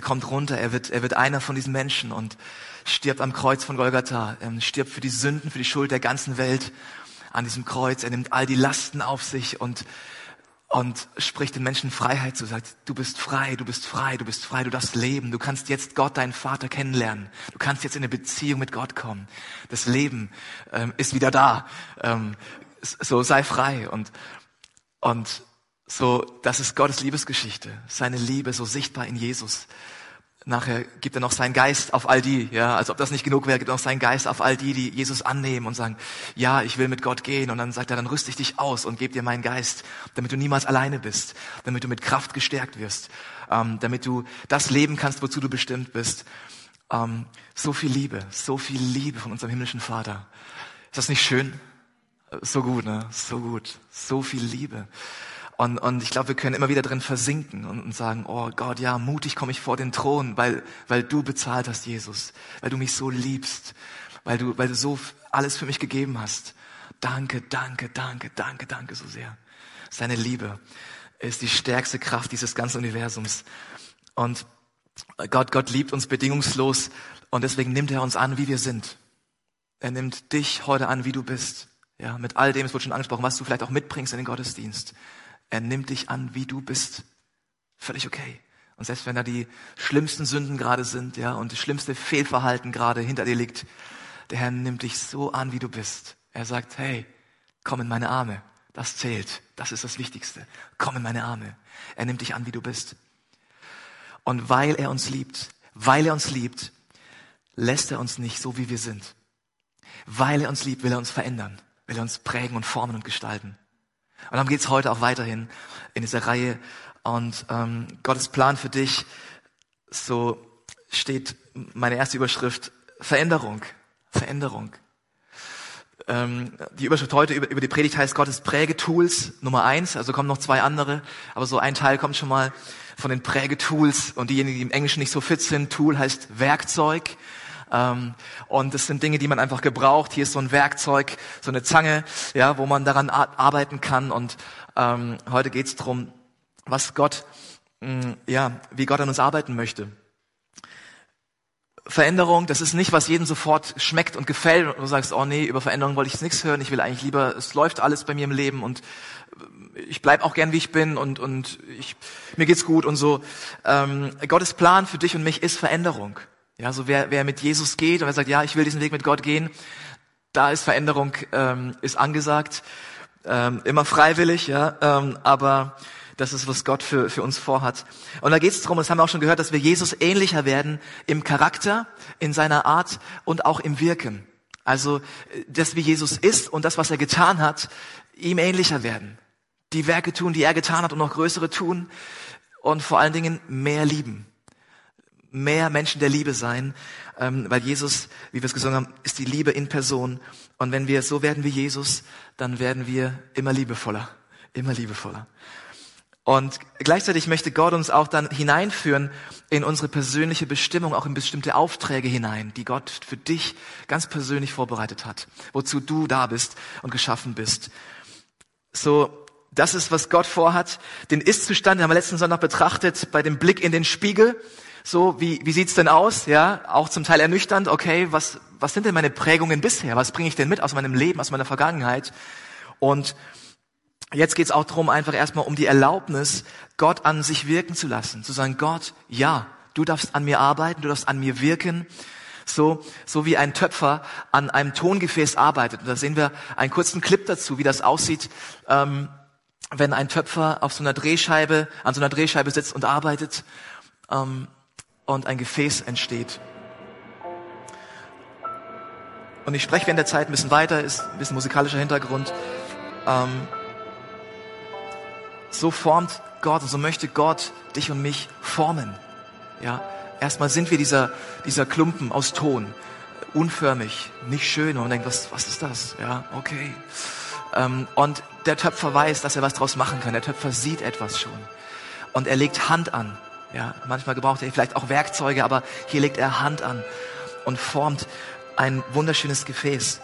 er kommt runter, er wird, er wird einer von diesen Menschen und stirbt am Kreuz von Golgatha, er stirbt für die Sünden, für die Schuld der ganzen Welt an diesem Kreuz. Er nimmt all die Lasten auf sich und und spricht den Menschen Freiheit zu, sagt, du bist frei, du bist frei, du bist frei, du darfst leben, du kannst jetzt Gott, deinen Vater kennenlernen, du kannst jetzt in eine Beziehung mit Gott kommen. Das Leben ähm, ist wieder da. Ähm, so sei frei und und so, das ist Gottes Liebesgeschichte, seine Liebe so sichtbar in Jesus. Nachher gibt er noch seinen Geist auf all die, ja, als ob das nicht genug wäre, gibt er noch seinen Geist auf all die, die Jesus annehmen und sagen, ja, ich will mit Gott gehen. Und dann sagt er, dann rüste ich dich aus und gebe dir meinen Geist, damit du niemals alleine bist, damit du mit Kraft gestärkt wirst, ähm, damit du das leben kannst, wozu du bestimmt bist. Ähm, so viel Liebe, so viel Liebe von unserem himmlischen Vater. Ist das nicht schön? So gut, ne? So gut. So viel Liebe. Und, und ich glaube, wir können immer wieder drin versinken und, und sagen, oh Gott, ja, mutig komme ich vor den Thron, weil, weil du bezahlt hast, Jesus, weil du mich so liebst, weil du, weil du so alles für mich gegeben hast. Danke, danke, danke, danke, danke so sehr. Seine Liebe ist die stärkste Kraft dieses ganzen Universums. Und Gott, Gott liebt uns bedingungslos und deswegen nimmt er uns an, wie wir sind. Er nimmt dich heute an, wie du bist. Ja, mit all dem, es wurde schon angesprochen, was du vielleicht auch mitbringst in den Gottesdienst. Er nimmt dich an, wie du bist. Völlig okay. Und selbst wenn da die schlimmsten Sünden gerade sind, ja, und das schlimmste Fehlverhalten gerade hinter dir liegt, der Herr nimmt dich so an, wie du bist. Er sagt, hey, komm in meine Arme. Das zählt. Das ist das Wichtigste. Komm in meine Arme. Er nimmt dich an, wie du bist. Und weil er uns liebt, weil er uns liebt, lässt er uns nicht so, wie wir sind. Weil er uns liebt, will er uns verändern, will er uns prägen und formen und gestalten. Und darum geht's heute auch weiterhin in dieser Reihe. Und ähm, Gottes Plan für dich, so steht meine erste Überschrift, Veränderung. Veränderung. Ähm, die Überschrift heute über, über die Predigt heißt Gottes Prägetools Nummer eins. Also kommen noch zwei andere, aber so ein Teil kommt schon mal von den Prägetools. Und diejenigen, die im Englischen nicht so fit sind, Tool heißt Werkzeug. Ähm, und das sind Dinge, die man einfach gebraucht. Hier ist so ein Werkzeug, so eine Zange, ja, wo man daran arbeiten kann. Und ähm, heute geht's drum, was Gott, mh, mm, ja, wie Gott an uns arbeiten möchte. Veränderung, das ist nicht, was jedem sofort schmeckt und gefällt und du sagst, oh nee, über Veränderung wollte ich nichts hören, ich will eigentlich lieber, es läuft alles bei mir im Leben und ich bleib auch gern, wie ich bin und, und ich, mir geht's gut und so. Ähm, Gottes Plan für dich und mich ist Veränderung. Ja, so wer, wer mit Jesus geht und wer sagt, ja, ich will diesen Weg mit Gott gehen, da ist Veränderung ähm, ist angesagt, ähm, immer freiwillig, ja, ähm, aber das ist, was Gott für, für uns vorhat. Und da geht es darum, das haben wir auch schon gehört, dass wir Jesus ähnlicher werden im Charakter, in seiner Art und auch im Wirken. Also das, wie Jesus ist und das, was er getan hat, ihm ähnlicher werden. Die Werke tun, die er getan hat und noch größere tun und vor allen Dingen mehr lieben mehr Menschen der Liebe sein, ähm, weil Jesus, wie wir es gesungen haben, ist die Liebe in Person. Und wenn wir so werden wie Jesus, dann werden wir immer liebevoller, immer liebevoller. Und gleichzeitig möchte Gott uns auch dann hineinführen in unsere persönliche Bestimmung, auch in bestimmte Aufträge hinein, die Gott für dich ganz persönlich vorbereitet hat, wozu du da bist und geschaffen bist. So, das ist, was Gott vorhat. Den Ist-Zustand haben wir letzten Sonntag betrachtet bei dem Blick in den Spiegel. So, wie, wie sieht's denn aus? Ja, auch zum Teil ernüchternd. Okay, was, was sind denn meine Prägungen bisher? Was bringe ich denn mit aus meinem Leben, aus meiner Vergangenheit? Und jetzt geht's auch darum, einfach erstmal um die Erlaubnis, Gott an sich wirken zu lassen. Zu sagen, Gott, ja, du darfst an mir arbeiten, du darfst an mir wirken. So, so wie ein Töpfer an einem Tongefäß arbeitet. Und da sehen wir einen kurzen Clip dazu, wie das aussieht, ähm, wenn ein Töpfer auf so einer Drehscheibe, an so einer Drehscheibe sitzt und arbeitet. Ähm, und ein Gefäß entsteht. Und ich spreche während der Zeit ein bisschen weiter, ist ein bisschen musikalischer Hintergrund. Ähm, so formt Gott und so möchte Gott dich und mich formen. Ja, erstmal sind wir dieser, dieser Klumpen aus Ton, unförmig, nicht schön. Und man denkt, was, was ist das? Ja, okay. Ähm, und der Töpfer weiß, dass er was draus machen kann. Der Töpfer sieht etwas schon. Und er legt Hand an. Ja, manchmal gebraucht er vielleicht auch Werkzeuge, aber hier legt er Hand an und formt ein wunderschönes Gefäß.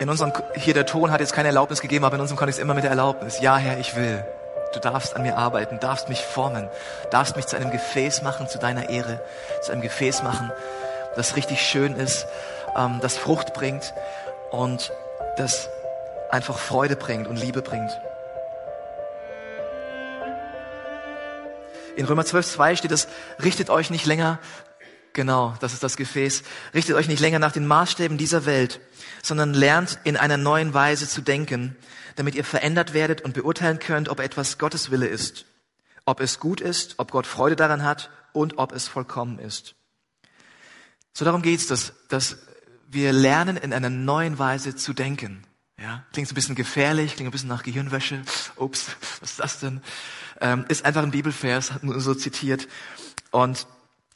In unserem, hier der Ton hat jetzt keine Erlaubnis gegeben, aber in unserem Kontext immer mit der Erlaubnis. Ja, Herr, ich will. Du darfst an mir arbeiten, darfst mich formen, darfst mich zu einem Gefäß machen, zu deiner Ehre, zu einem Gefäß machen, das richtig schön ist, ähm, das Frucht bringt und das einfach Freude bringt und Liebe bringt. In Römer 12, 2 steht es, richtet euch nicht länger, genau, das ist das Gefäß, richtet euch nicht länger nach den Maßstäben dieser Welt, sondern lernt in einer neuen Weise zu denken, damit ihr verändert werdet und beurteilen könnt, ob etwas Gottes Wille ist, ob es gut ist, ob Gott Freude daran hat und ob es vollkommen ist. So darum geht's, dass, dass wir lernen, in einer neuen Weise zu denken. Ja, klingt ein bisschen gefährlich, klingt ein bisschen nach Gehirnwäsche. Ups, was ist das denn? Ähm, ist einfach ein Bibelvers, nur so zitiert. Und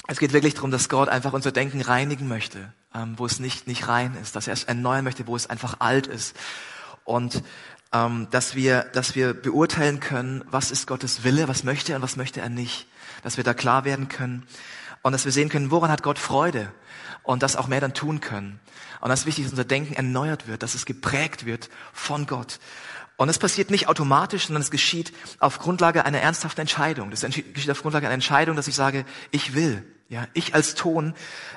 es geht wirklich darum, dass Gott einfach unser Denken reinigen möchte, ähm, wo es nicht, nicht rein ist, dass er es erneuern möchte, wo es einfach alt ist. Und ähm, dass wir, dass wir beurteilen können, was ist Gottes Wille, was möchte er und was möchte er nicht. Dass wir da klar werden können und dass wir sehen können, woran hat Gott Freude und das auch mehr dann tun können. Und das ist wichtig, dass unser Denken erneuert wird, dass es geprägt wird von Gott. Und es passiert nicht automatisch, sondern es geschieht auf Grundlage einer ernsthaften Entscheidung. Das geschieht auf Grundlage einer Entscheidung, dass ich sage, ich will. Ja, ich als Ton,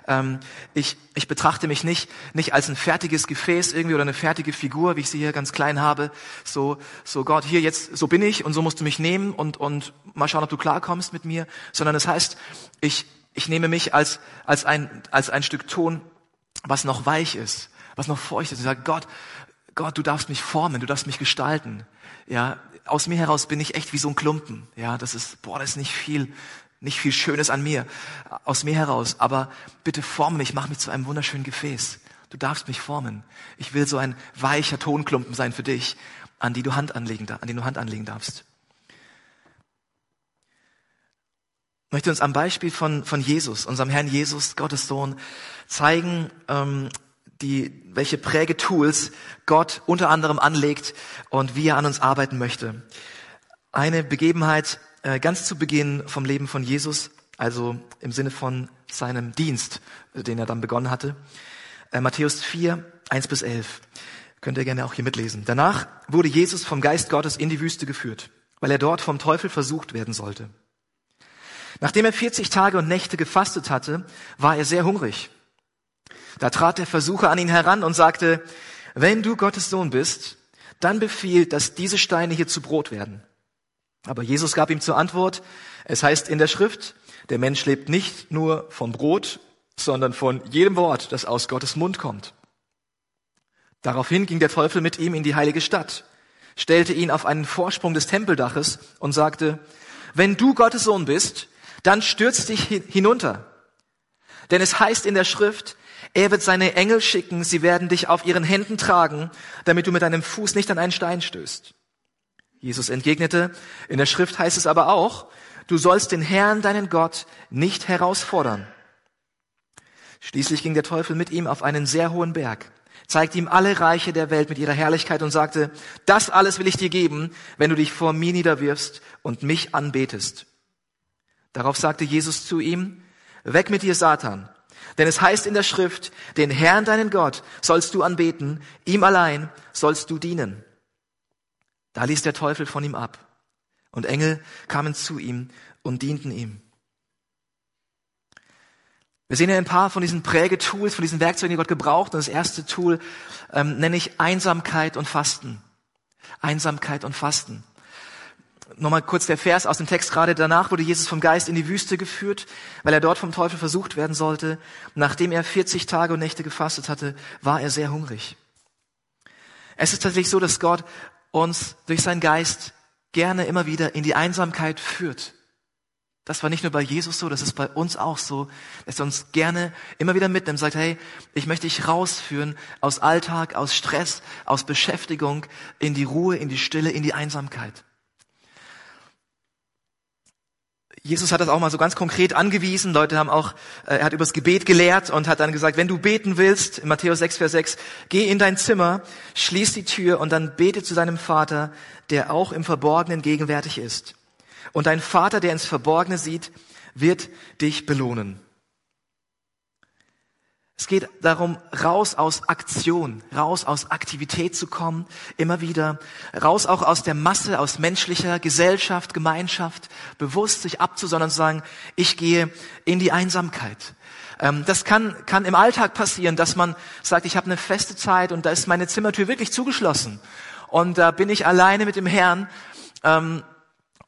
ähm, ich, ich betrachte mich nicht, nicht als ein fertiges Gefäß irgendwie oder eine fertige Figur, wie ich sie hier ganz klein habe. So, so Gott, hier jetzt, so bin ich und so musst du mich nehmen und, und mal schauen, ob du klarkommst mit mir. Sondern es das heißt, ich, ich nehme mich als, als, ein, als ein Stück Ton, was noch weich ist, was noch feucht ist. Ich sage, Gott, Gott, du darfst mich formen, du darfst mich gestalten. Ja, aus mir heraus bin ich echt wie so ein Klumpen. Ja, das ist, boah, das ist nicht viel, nicht viel Schönes an mir, aus mir heraus. Aber bitte forme mich, mach mich zu einem wunderschönen Gefäß. Du darfst mich formen. Ich will so ein weicher Tonklumpen sein für dich, an die du Hand anlegen, an den du Hand anlegen darfst. Ich möchte uns am Beispiel von, von Jesus, unserem Herrn Jesus, Gottes Sohn, zeigen, ähm, die, welche Prägetools Gott unter anderem anlegt und wie er an uns arbeiten möchte. Eine Begebenheit äh, ganz zu Beginn vom Leben von Jesus, also im Sinne von seinem Dienst, den er dann begonnen hatte. Äh, Matthäus 4, 1 bis 11. Könnt ihr gerne auch hier mitlesen. Danach wurde Jesus vom Geist Gottes in die Wüste geführt, weil er dort vom Teufel versucht werden sollte. Nachdem er 40 Tage und Nächte gefastet hatte, war er sehr hungrig. Da trat der Versucher an ihn heran und sagte, wenn du Gottes Sohn bist, dann befiehl, dass diese Steine hier zu Brot werden. Aber Jesus gab ihm zur Antwort, es heißt in der Schrift, der Mensch lebt nicht nur vom Brot, sondern von jedem Wort, das aus Gottes Mund kommt. Daraufhin ging der Teufel mit ihm in die heilige Stadt, stellte ihn auf einen Vorsprung des Tempeldaches und sagte, wenn du Gottes Sohn bist, dann stürz dich hinunter. Denn es heißt in der Schrift, er wird seine Engel schicken, sie werden dich auf ihren Händen tragen, damit du mit deinem Fuß nicht an einen Stein stößt. Jesus entgegnete, in der Schrift heißt es aber auch, du sollst den Herrn, deinen Gott, nicht herausfordern. Schließlich ging der Teufel mit ihm auf einen sehr hohen Berg, zeigte ihm alle Reiche der Welt mit ihrer Herrlichkeit und sagte, das alles will ich dir geben, wenn du dich vor mir niederwirfst und mich anbetest. Darauf sagte Jesus zu ihm, weg mit dir, Satan, denn es heißt in der Schrift, den Herrn, deinen Gott, sollst du anbeten, ihm allein sollst du dienen. Da ließ der Teufel von ihm ab. Und Engel kamen zu ihm und dienten ihm. Wir sehen ja ein paar von diesen Prägetools, von diesen Werkzeugen, die Gott gebraucht. Und das erste Tool ähm, nenne ich Einsamkeit und Fasten. Einsamkeit und Fasten. Nochmal kurz der Vers aus dem Text gerade. Danach wurde Jesus vom Geist in die Wüste geführt, weil er dort vom Teufel versucht werden sollte. Nachdem er 40 Tage und Nächte gefastet hatte, war er sehr hungrig. Es ist tatsächlich so, dass Gott uns durch seinen Geist gerne immer wieder in die Einsamkeit führt. Das war nicht nur bei Jesus so, das ist bei uns auch so, dass er uns gerne immer wieder mitnimmt, sagt, hey, ich möchte dich rausführen aus Alltag, aus Stress, aus Beschäftigung, in die Ruhe, in die Stille, in die Einsamkeit. Jesus hat das auch mal so ganz konkret angewiesen. Leute haben auch, äh, er hat übers Gebet gelehrt und hat dann gesagt, wenn du beten willst, in Matthäus 6, Vers 6, geh in dein Zimmer, schließ die Tür und dann bete zu deinem Vater, der auch im Verborgenen gegenwärtig ist. Und dein Vater, der ins Verborgene sieht, wird dich belohnen. Es geht darum, raus aus Aktion, raus aus Aktivität zu kommen, immer wieder, raus auch aus der Masse, aus menschlicher Gesellschaft, Gemeinschaft, bewusst sich abzusondern und sagen, ich gehe in die Einsamkeit. Ähm, das kann, kann im Alltag passieren, dass man sagt, ich habe eine feste Zeit und da ist meine Zimmertür wirklich zugeschlossen und da bin ich alleine mit dem Herrn. Ähm,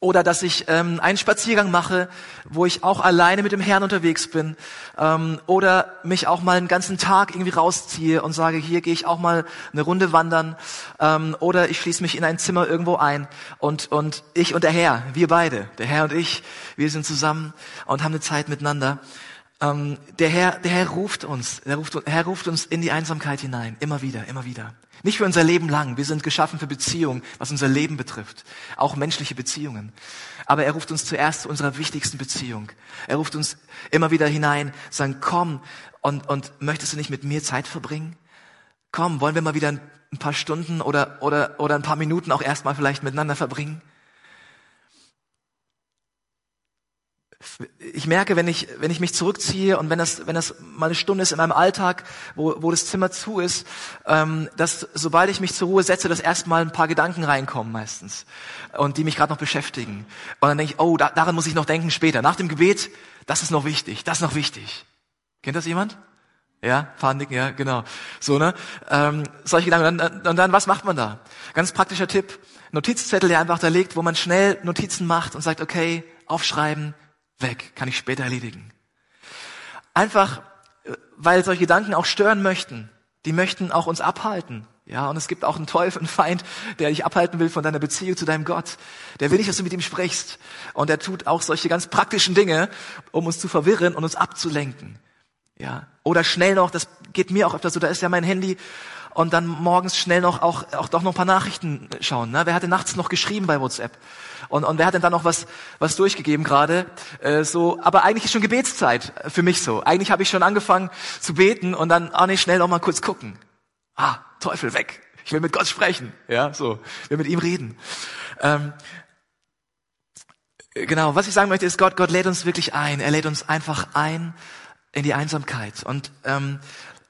oder dass ich ähm, einen Spaziergang mache, wo ich auch alleine mit dem Herrn unterwegs bin, ähm, oder mich auch mal einen ganzen Tag irgendwie rausziehe und sage, hier gehe ich auch mal eine Runde wandern, ähm, oder ich schließe mich in ein Zimmer irgendwo ein und und ich und der Herr, wir beide, der Herr und ich, wir sind zusammen und haben eine Zeit miteinander. Ähm, der Herr, der Herr ruft uns, der, ruft, der Herr ruft uns in die Einsamkeit hinein, immer wieder, immer wieder. Nicht für unser Leben lang. Wir sind geschaffen für Beziehungen, was unser Leben betrifft. Auch menschliche Beziehungen. Aber er ruft uns zuerst zu unserer wichtigsten Beziehung. Er ruft uns immer wieder hinein, sagen, komm, und, und möchtest du nicht mit mir Zeit verbringen? Komm, wollen wir mal wieder ein paar Stunden oder, oder, oder ein paar Minuten auch erstmal vielleicht miteinander verbringen? Ich merke, wenn ich, wenn ich mich zurückziehe und wenn das, wenn das mal eine Stunde ist in meinem Alltag, wo, wo das Zimmer zu ist, ähm, dass sobald ich mich zur Ruhe setze, dass erstmal ein paar Gedanken reinkommen meistens und die mich gerade noch beschäftigen. Und dann denke ich, oh, da, daran muss ich noch denken später. Nach dem Gebet, das ist noch wichtig, das ist noch wichtig. Kennt das jemand? Ja, Panik, ja, genau. So, ne? Ähm, solche Gedanken. Und dann, und dann, was macht man da? Ganz praktischer Tipp. Notizzettel, der einfach da liegt, wo man schnell Notizen macht und sagt, okay, aufschreiben, weg, kann ich später erledigen. Einfach, äh, weil solche Gedanken auch stören möchten. Die möchten auch uns abhalten. Ja, und es gibt auch einen Teufel, einen Feind, der dich abhalten will von deiner Beziehung zu deinem Gott. Der will nicht, dass du mit ihm sprichst. Und er tut auch solche ganz praktischen Dinge, um uns zu verwirren und uns abzulenken. Ja. Oder schnell noch, das geht mir auch öfter so, da ist ja mein Handy und dann morgens schnell noch auch, auch doch noch ein paar Nachrichten schauen. Ne? Wer hatte nachts noch geschrieben bei WhatsApp? Und, und wer hat denn da noch was, was durchgegeben gerade? Äh, so, aber eigentlich ist schon Gebetszeit für mich so. Eigentlich habe ich schon angefangen zu beten und dann, ah nee, schnell noch mal kurz gucken. Ah, Teufel weg. Ich will mit Gott sprechen. Ja, so. Ich will mit ihm reden. Ähm, genau, was ich sagen möchte ist, Gott, Gott lädt uns wirklich ein. Er lädt uns einfach ein in die Einsamkeit. Und ähm,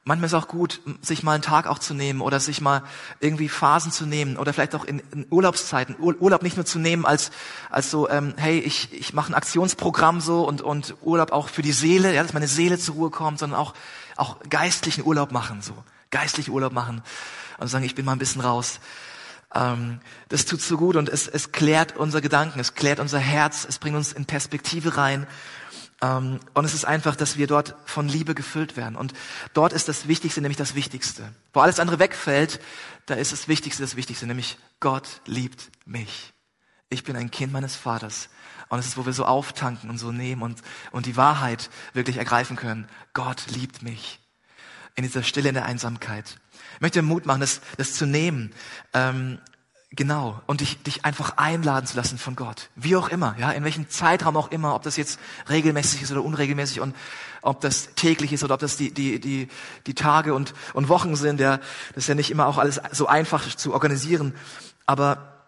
Manchmal ist auch gut, sich mal einen Tag auch zu nehmen oder sich mal irgendwie Phasen zu nehmen oder vielleicht auch in, in Urlaubszeiten Urlaub nicht nur zu nehmen als als so ähm, hey ich ich mache ein Aktionsprogramm so und und Urlaub auch für die Seele ja dass meine Seele zur Ruhe kommt sondern auch auch geistlichen Urlaub machen so. Geistlichen Urlaub machen und sagen ich bin mal ein bisschen raus. Ähm, das tut so gut und es es klärt unser Gedanken es klärt unser Herz es bringt uns in Perspektive rein und es ist einfach, dass wir dort von Liebe gefüllt werden. Und dort ist das Wichtigste, nämlich das Wichtigste. Wo alles andere wegfällt, da ist das Wichtigste das Wichtigste, nämlich Gott liebt mich. Ich bin ein Kind meines Vaters. Und es ist, wo wir so auftanken und so nehmen und, und die Wahrheit wirklich ergreifen können. Gott liebt mich. In dieser Stille, in der Einsamkeit. Ich möchte Mut machen, das, das zu nehmen. Ähm, Genau. Und dich, dich einfach einladen zu lassen von Gott. Wie auch immer, ja, in welchem Zeitraum auch immer, ob das jetzt regelmäßig ist oder unregelmäßig und ob das täglich ist oder ob das die, die, die, die Tage und, und Wochen sind, ja, das ist ja nicht immer auch alles so einfach zu organisieren. Aber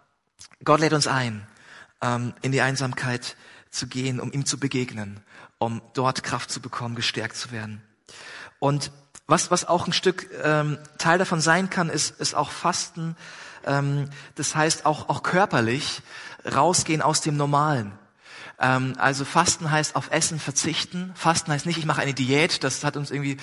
Gott lädt uns ein, ähm, in die Einsamkeit zu gehen, um ihm zu begegnen, um dort Kraft zu bekommen, gestärkt zu werden. Und was, was auch ein Stück ähm, Teil davon sein kann, ist, ist auch Fasten, das heißt auch, auch körperlich rausgehen aus dem Normalen. Ähm, also Fasten heißt auf Essen verzichten. Fasten heißt nicht, ich mache eine Diät. Das hat uns irgendwie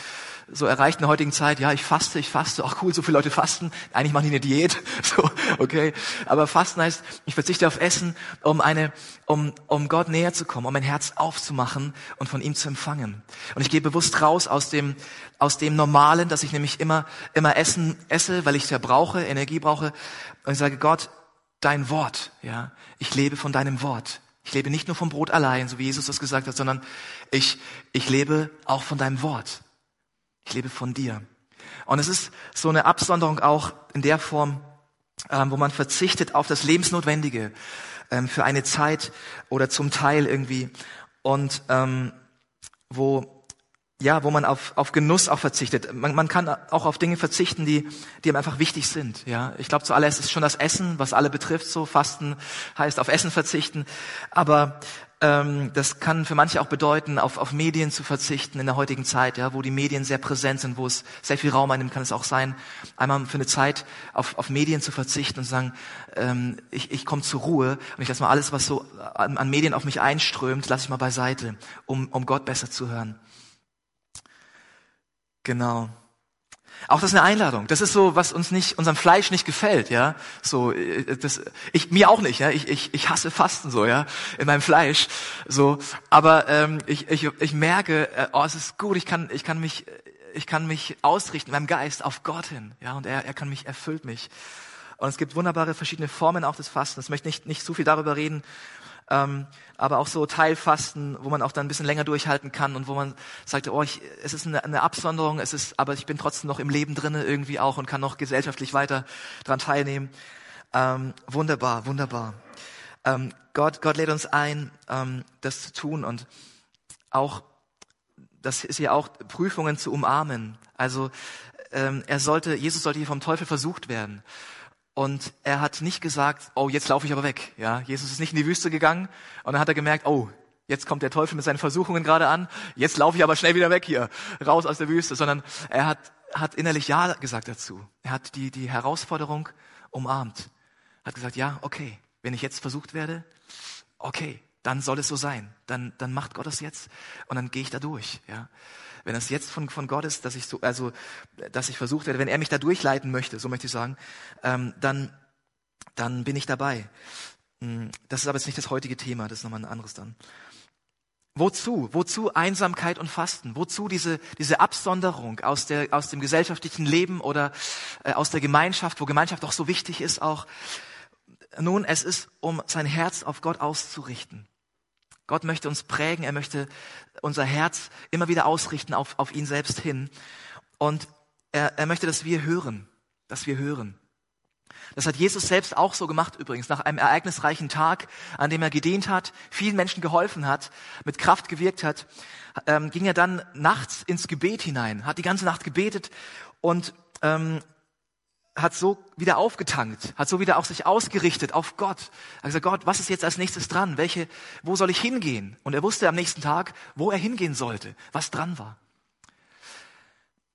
so erreicht in der heutigen Zeit. Ja, ich faste, ich faste. Ach cool, so viele Leute fasten. Eigentlich machen die eine Diät. So, okay. Aber Fasten heißt, ich verzichte auf Essen, um eine, um, um Gott näher zu kommen, um mein Herz aufzumachen und von ihm zu empfangen. Und ich gehe bewusst raus aus dem, aus dem Normalen, dass ich nämlich immer, immer Essen esse, weil ich es ja brauche, Energie brauche. Und ich sage, Gott, dein Wort, ja. Ich lebe von deinem Wort. Ich lebe nicht nur vom Brot allein, so wie Jesus das gesagt hat, sondern ich, ich lebe auch von deinem Wort. Ich lebe von dir. Und es ist so eine Absonderung auch in der Form, ähm, wo man verzichtet auf das Lebensnotwendige ähm, für eine Zeit oder zum Teil irgendwie und ähm, wo ja, wo man auf, auf Genuss auch verzichtet. Man, man kann auch auf Dinge verzichten, die, die einem einfach wichtig sind. Ja, ich glaube zuallererst ist schon das Essen, was alle betrifft. So Fasten heißt auf Essen verzichten, aber ähm, das kann für manche auch bedeuten, auf, auf Medien zu verzichten in der heutigen Zeit, ja, wo die Medien sehr präsent sind, wo es sehr viel Raum einnimmt, kann es auch sein, einmal für eine Zeit auf, auf Medien zu verzichten und sagen, ähm, ich, ich komme zur Ruhe und ich lasse mal alles, was so an, an Medien auf mich einströmt, lasse ich mal beiseite, um, um Gott besser zu hören. Genau. Auch das ist eine Einladung. Das ist so, was uns nicht, unserem Fleisch nicht gefällt, ja. So, äh, das, ich, mir auch nicht, ja. Ich, ich, ich hasse Fasten so, ja, in meinem Fleisch, so. Aber ähm, ich, ich, ich merke, äh, oh, es ist gut. Ich kann, ich kann mich, ich kann mich ausrichten, in meinem Geist auf Gott hin, ja. Und er, er kann mich, erfüllt mich. Und es gibt wunderbare verschiedene Formen auch des Fastens. Ich möchte nicht, nicht so viel darüber reden, ähm, aber auch so Teilfasten, wo man auch dann ein bisschen länger durchhalten kann und wo man sagt, oh, ich, es ist eine, eine Absonderung, es ist, aber ich bin trotzdem noch im Leben drinne irgendwie auch und kann noch gesellschaftlich weiter dran teilnehmen. Ähm, wunderbar, wunderbar. Ähm, Gott, Gott lädt uns ein, ähm, das zu tun und auch, das ist ja auch Prüfungen zu umarmen. Also ähm, er sollte, Jesus sollte hier vom Teufel versucht werden. Und er hat nicht gesagt, oh, jetzt laufe ich aber weg. Ja, Jesus ist nicht in die Wüste gegangen und dann hat er gemerkt, oh, jetzt kommt der Teufel mit seinen Versuchungen gerade an, jetzt laufe ich aber schnell wieder weg hier, raus aus der Wüste, sondern er hat, hat innerlich Ja gesagt dazu. Er hat die, die Herausforderung umarmt. Hat gesagt, ja, okay, wenn ich jetzt versucht werde, okay, dann soll es so sein. Dann, dann macht Gott es jetzt und dann gehe ich da durch. Ja wenn das jetzt von, von Gott ist, dass ich so, also, dass ich versucht werde, wenn er mich da durchleiten möchte, so möchte ich sagen, ähm, dann, dann bin ich dabei. Hm, das ist aber jetzt nicht das heutige Thema, das ist nochmal ein anderes dann. Wozu? Wozu Einsamkeit und Fasten? Wozu diese, diese Absonderung aus, der, aus dem gesellschaftlichen Leben oder äh, aus der Gemeinschaft, wo Gemeinschaft auch so wichtig ist auch? Nun, es ist, um sein Herz auf Gott auszurichten. Gott möchte uns prägen, er möchte unser Herz immer wieder ausrichten auf, auf ihn selbst hin. Und er, er möchte, dass wir hören, dass wir hören. Das hat Jesus selbst auch so gemacht übrigens. Nach einem ereignisreichen Tag, an dem er gedient hat, vielen Menschen geholfen hat, mit Kraft gewirkt hat, ähm, ging er dann nachts ins Gebet hinein, hat die ganze Nacht gebetet und ähm, hat so wieder aufgetankt, hat so wieder auch sich ausgerichtet auf Gott. Er hat gesagt, Gott, was ist jetzt als nächstes dran? Welche, wo soll ich hingehen? Und er wusste am nächsten Tag, wo er hingehen sollte, was dran war.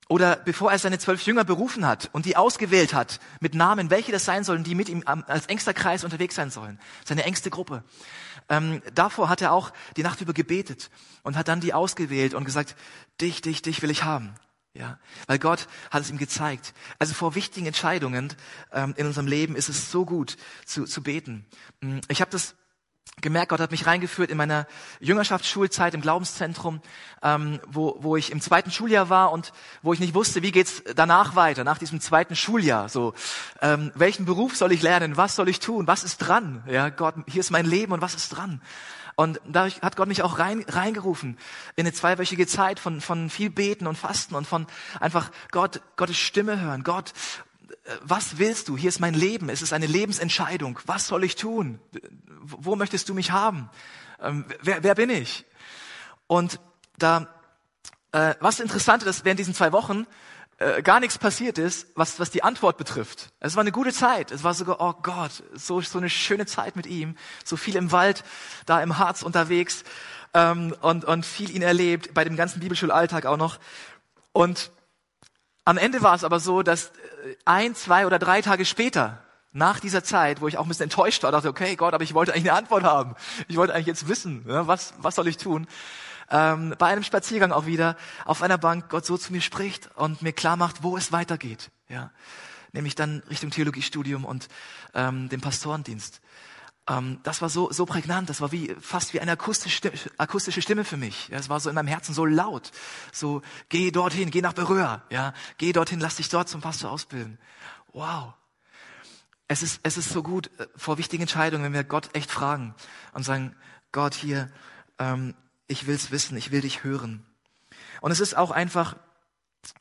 Oder bevor er seine zwölf Jünger berufen hat und die ausgewählt hat mit Namen, welche das sein sollen, die mit ihm als engster Kreis unterwegs sein sollen, seine engste Gruppe. Ähm, davor hat er auch die Nacht über gebetet und hat dann die ausgewählt und gesagt, dich, dich, dich will ich haben. Ja, weil Gott hat es ihm gezeigt. Also vor wichtigen Entscheidungen ähm, in unserem Leben ist es so gut zu, zu beten. Mm, ich habe das gemerkt, Gott hat mich reingeführt in meiner Jüngerschaftsschulzeit im Glaubenszentrum, ähm, wo, wo ich im zweiten Schuljahr war und wo ich nicht wusste, wie geht's danach weiter, nach diesem zweiten Schuljahr. So, ähm, welchen Beruf soll ich lernen? Was soll ich tun? Was ist dran? Ja, Gott, hier ist mein Leben und was ist dran? Und dadurch hat Gott mich auch rein, reingerufen in eine zweiwöchige Zeit von, von viel Beten und Fasten und von einfach Gott, Gottes Stimme hören. Gott, was willst du? Hier ist mein Leben. Es ist eine Lebensentscheidung. Was soll ich tun? Wo möchtest du mich haben? Ähm, wer, wer bin ich? Und da, äh, was interessant ist, während diesen zwei Wochen äh, gar nichts passiert ist, was, was die Antwort betrifft. Es war eine gute Zeit. Es war sogar, oh Gott, so, so eine schöne Zeit mit ihm. So viel im Wald, da im Harz unterwegs ähm, und, und viel ihn erlebt, bei dem ganzen Bibelschulalltag auch noch. Und am Ende war es aber so, dass äh, ein, zwei oder drei Tage später, nach dieser Zeit, wo ich auch ein bisschen enttäuscht war, dachte, okay, Gott, aber ich wollte eigentlich eine Antwort haben. Ich wollte eigentlich jetzt wissen, ja, was, was soll ich tun? Ähm, bei einem Spaziergang auch wieder auf einer Bank Gott so zu mir spricht und mir klar macht, wo es weitergeht. Ja, nämlich dann Richtung Theologiestudium und ähm, dem Pastorendienst. Ähm, das war so so prägnant. Das war wie fast wie eine akustische Stimme, akustische Stimme für mich. Ja, es war so in meinem Herzen so laut. So geh dorthin, geh nach Berührer. Ja, geh dorthin, lass dich dort zum Pastor ausbilden. Wow. Es ist, es ist so gut äh, vor wichtigen Entscheidungen, wenn wir Gott echt fragen und sagen, Gott hier, ähm, ich will's wissen, ich will dich hören. Und es ist auch einfach,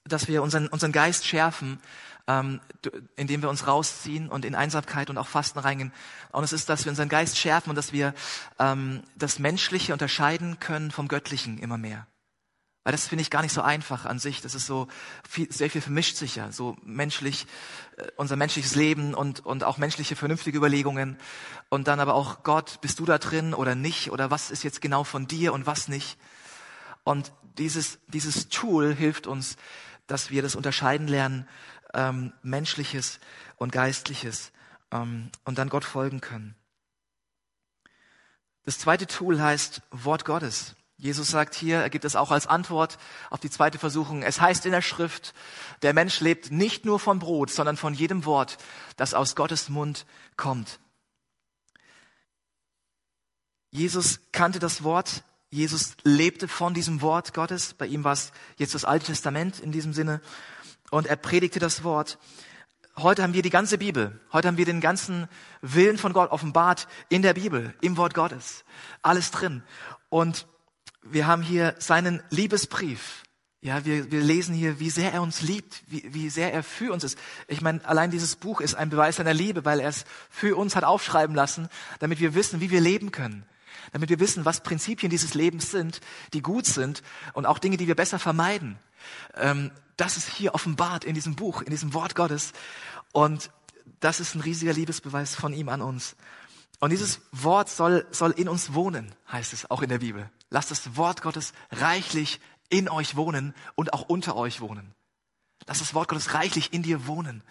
dass wir unseren, unseren Geist schärfen, ähm, indem wir uns rausziehen und in Einsamkeit und auch Fasten reingehen. Und es ist, dass wir unseren Geist schärfen und dass wir ähm, das Menschliche unterscheiden können vom Göttlichen immer mehr. Weil das finde ich gar nicht so einfach an sich. Das ist so viel, sehr viel vermischt sich ja. So menschlich, äh, unser menschliches Leben und, und auch menschliche vernünftige Überlegungen. Und dann aber auch Gott, bist du da drin oder nicht? Oder was ist jetzt genau von dir und was nicht? Und dieses, dieses Tool hilft uns, dass wir das unterscheiden lernen, ähm, menschliches und geistliches, ähm, und dann Gott folgen können. Das zweite Tool heißt Wort Gottes. Jesus sagt hier, er gibt es auch als Antwort auf die zweite Versuchung. Es heißt in der Schrift, der Mensch lebt nicht nur von Brot, sondern von jedem Wort, das aus Gottes Mund kommt. Jesus kannte das Wort, Jesus lebte von diesem Wort Gottes. Bei ihm war es jetzt das Alte Testament in diesem Sinne. Und er predigte das Wort. Heute haben wir die ganze Bibel. Heute haben wir den ganzen Willen von Gott offenbart in der Bibel, im Wort Gottes. Alles drin. Und wir haben hier seinen Liebesbrief. Ja, wir, wir lesen hier, wie sehr er uns liebt, wie, wie sehr er für uns ist. Ich meine, allein dieses Buch ist ein Beweis seiner Liebe, weil er es für uns hat aufschreiben lassen, damit wir wissen, wie wir leben können. Damit wir wissen, was Prinzipien dieses Lebens sind, die gut sind und auch Dinge, die wir besser vermeiden. Ähm, das ist hier offenbart in diesem Buch, in diesem Wort Gottes. Und das ist ein riesiger Liebesbeweis von ihm an uns. Und dieses Wort soll, soll in uns wohnen, heißt es auch in der Bibel. Lasst das Wort Gottes reichlich in euch wohnen und auch unter euch wohnen. Lass das Wort Gottes reichlich in dir wohnen.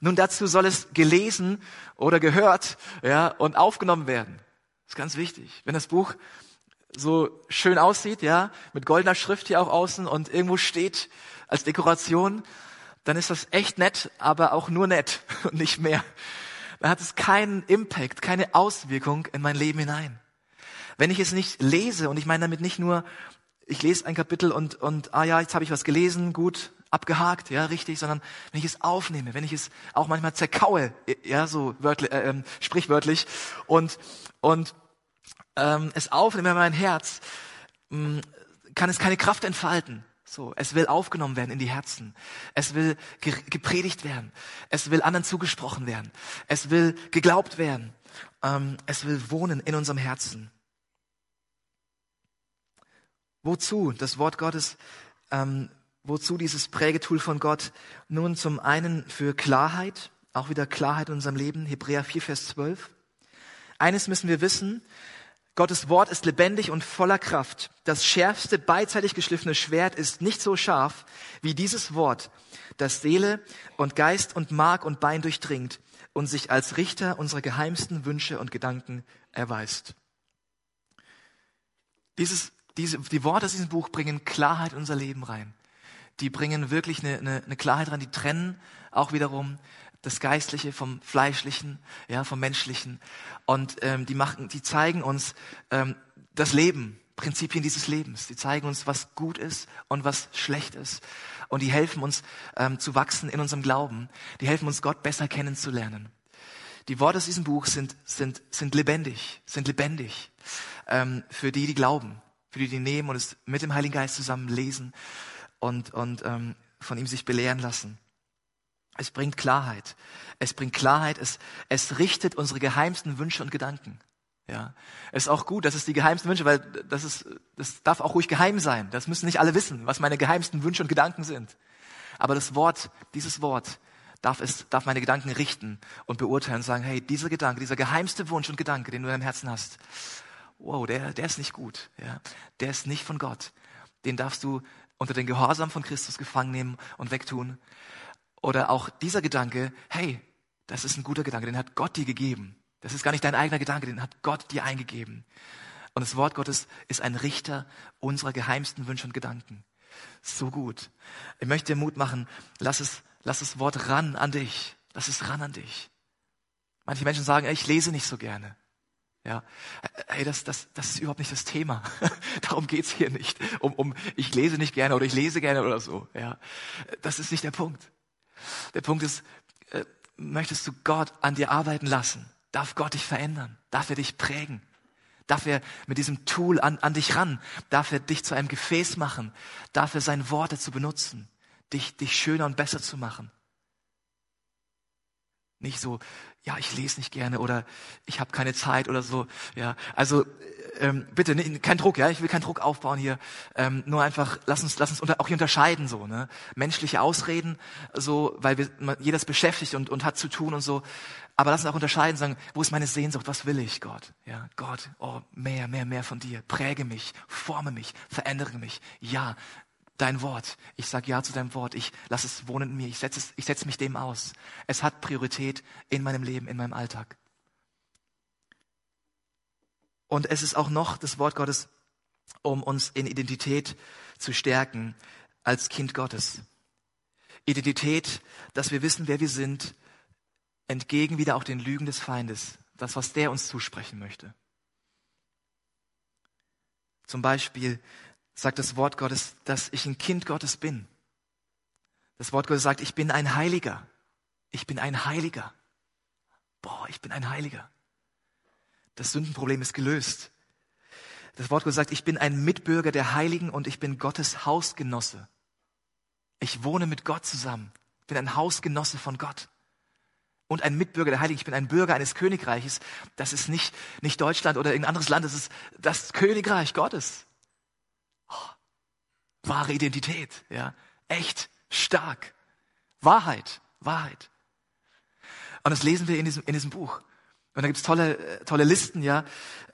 Nun dazu soll es gelesen oder gehört, ja, und aufgenommen werden. Das ist ganz wichtig. Wenn das Buch so schön aussieht, ja, mit goldener Schrift hier auch außen und irgendwo steht als Dekoration, dann ist das echt nett, aber auch nur nett und nicht mehr. Dann hat es keinen Impact, keine Auswirkung in mein Leben hinein. Wenn ich es nicht lese, und ich meine damit nicht nur, ich lese ein Kapitel und, und ah ja, jetzt habe ich was gelesen, gut, abgehakt, ja, richtig, sondern wenn ich es aufnehme, wenn ich es auch manchmal zerkaue, ja, so wörtlich, äh, ähm, sprichwörtlich, und, und ähm, es aufnehme in mein Herz, mh, mm, kann es keine Kraft entfalten. So, es will aufgenommen werden in die Herzen. Es will gepredigt werden. Es will anderen zugesprochen werden. Es will geglaubt werden. Ähm, es will wohnen in unserem Herzen. Wozu das Wort Gottes? Ähm, wozu dieses Prägetool von Gott? Nun zum einen für Klarheit, auch wieder Klarheit in unserem Leben. Hebräer 4, Vers 12. Eines müssen wir wissen. Gottes Wort ist lebendig und voller Kraft. Das schärfste beidseitig geschliffene Schwert ist nicht so scharf wie dieses Wort, das Seele und Geist und Mark und Bein durchdringt und sich als Richter unserer geheimsten Wünsche und Gedanken erweist. Dieses diese, die Worte aus diesem Buch bringen Klarheit in unser Leben rein. Die bringen wirklich eine, eine, eine Klarheit rein, die trennen auch wiederum das Geistliche vom Fleischlichen, ja, vom Menschlichen. Und ähm, die machen, die zeigen uns ähm, das Leben, Prinzipien dieses Lebens. Die zeigen uns, was gut ist und was schlecht ist. Und die helfen uns ähm, zu wachsen in unserem Glauben. Die helfen uns, Gott besser kennenzulernen. Die Worte aus diesem Buch sind, sind, sind lebendig, sind lebendig ähm, für die, die glauben für die, die nehmen und es mit dem Heiligen Geist zusammen lesen und, und ähm, von ihm sich belehren lassen. Es bringt Klarheit. Es bringt Klarheit. Es, es richtet unsere geheimsten Wünsche und Gedanken. Ja, ist auch gut, dass es die geheimsten Wünsche, weil das ist, das darf auch ruhig geheim sein. Das müssen nicht alle wissen, was meine geheimsten Wünsche und Gedanken sind. Aber das Wort, dieses Wort, darf es, darf meine Gedanken richten und beurteilen und sagen, hey, dieser Gedanke, dieser geheimste Wunsch und Gedanke, den du in deinem Herzen hast, wow, der, der ist nicht gut, ja, der ist nicht von Gott. Den darfst du unter den Gehorsam von Christus gefangen nehmen und wegtun. Oder auch dieser Gedanke, hey, das ist ein guter Gedanke, den hat Gott dir gegeben. Das ist gar nicht dein eigener Gedanke, den hat Gott dir eingegeben. Und das Wort Gottes ist ein Richter unserer geheimsten Wünsche und Gedanken. So gut. Ich möchte dir Mut machen, lass es, lass das Wort ran an dich. Lass es ran an dich. Manche Menschen sagen, ich lese nicht so gerne. Ja, hey, das, das, das ist überhaupt nicht das Thema. Darum geht's hier nicht. Um, um, ich lese nicht gerne oder ich lese gerne oder so. Ja, das ist nicht der Punkt. Der Punkt ist, äh, möchtest du Gott an dir arbeiten lassen? Darf Gott dich verändern? Darf er dich prägen? Darf er mit diesem Tool an, an dich ran? Darf er dich zu einem Gefäß machen? Darf er seine Worte zu benutzen? Dich, dich schöner und besser zu machen? Nicht so, ja, ich lese nicht gerne oder ich habe keine Zeit oder so. Ja, also ähm, bitte ne, kein Druck, ja, ich will keinen Druck aufbauen hier. Ähm, nur einfach, lass uns, lass uns unter, auch hier unterscheiden so, ne, menschliche Ausreden, so, weil wir ist beschäftigt und und hat zu tun und so. Aber lass uns auch unterscheiden, sagen, wo ist meine Sehnsucht, was will ich, Gott? Ja, Gott, oh, mehr, mehr, mehr von dir. Präge mich, forme mich, verändere mich. Ja, dein Wort. Ich sage ja zu deinem Wort. Ich lass es wohnen in mir. Ich setze ich setz mich dem aus. Es hat Priorität in meinem Leben, in meinem Alltag. Und es ist auch noch das Wort Gottes, um uns in Identität zu stärken als Kind Gottes. Identität, dass wir wissen, wer wir sind, entgegen wieder auch den Lügen des Feindes. Das, was der uns zusprechen möchte. Zum Beispiel, sagt das Wort Gottes, dass ich ein Kind Gottes bin. Das Wort Gottes sagt, ich bin ein Heiliger. Ich bin ein Heiliger. Boah, ich bin ein Heiliger. Das Sündenproblem ist gelöst. Das Wort Gottes sagt, ich bin ein Mitbürger der Heiligen und ich bin Gottes Hausgenosse. Ich wohne mit Gott zusammen. Ich bin ein Hausgenosse von Gott. Und ein Mitbürger der Heiligen. Ich bin ein Bürger eines Königreiches. Das ist nicht, nicht Deutschland oder irgendein anderes Land. Das ist das Königreich Gottes. Wahre Identität, ja. Echt, stark. Wahrheit, Wahrheit. Und das lesen wir in diesem, in diesem Buch. Und da gibt's tolle, äh, tolle Listen, ja.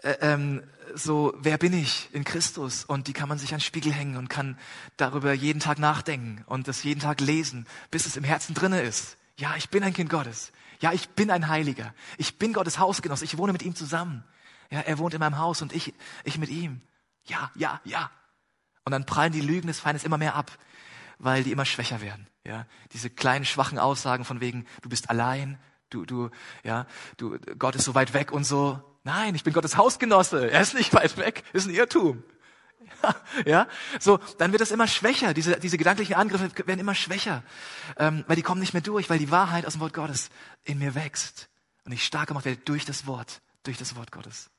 Äh, ähm, so, wer bin ich in Christus? Und die kann man sich an den Spiegel hängen und kann darüber jeden Tag nachdenken und das jeden Tag lesen, bis es im Herzen drinne ist. Ja, ich bin ein Kind Gottes. Ja, ich bin ein Heiliger. Ich bin Gottes Hausgenosse. Ich wohne mit ihm zusammen. Ja, er wohnt in meinem Haus und ich, ich mit ihm. Ja, ja, ja. Und dann prallen die Lügen des Feindes immer mehr ab, weil die immer schwächer werden. Ja, diese kleinen schwachen Aussagen von wegen, du bist allein, du, du, ja, du, Gott ist so weit weg und so. Nein, ich bin Gottes Hausgenosse. Er ist nicht weit weg. Ist ein Irrtum. Ja, so, dann wird das immer schwächer. Diese, diese gedanklichen Angriffe werden immer schwächer, ähm, weil die kommen nicht mehr durch, weil die Wahrheit aus dem Wort Gottes in mir wächst und ich stark gemacht werde durch das Wort, durch das Wort Gottes.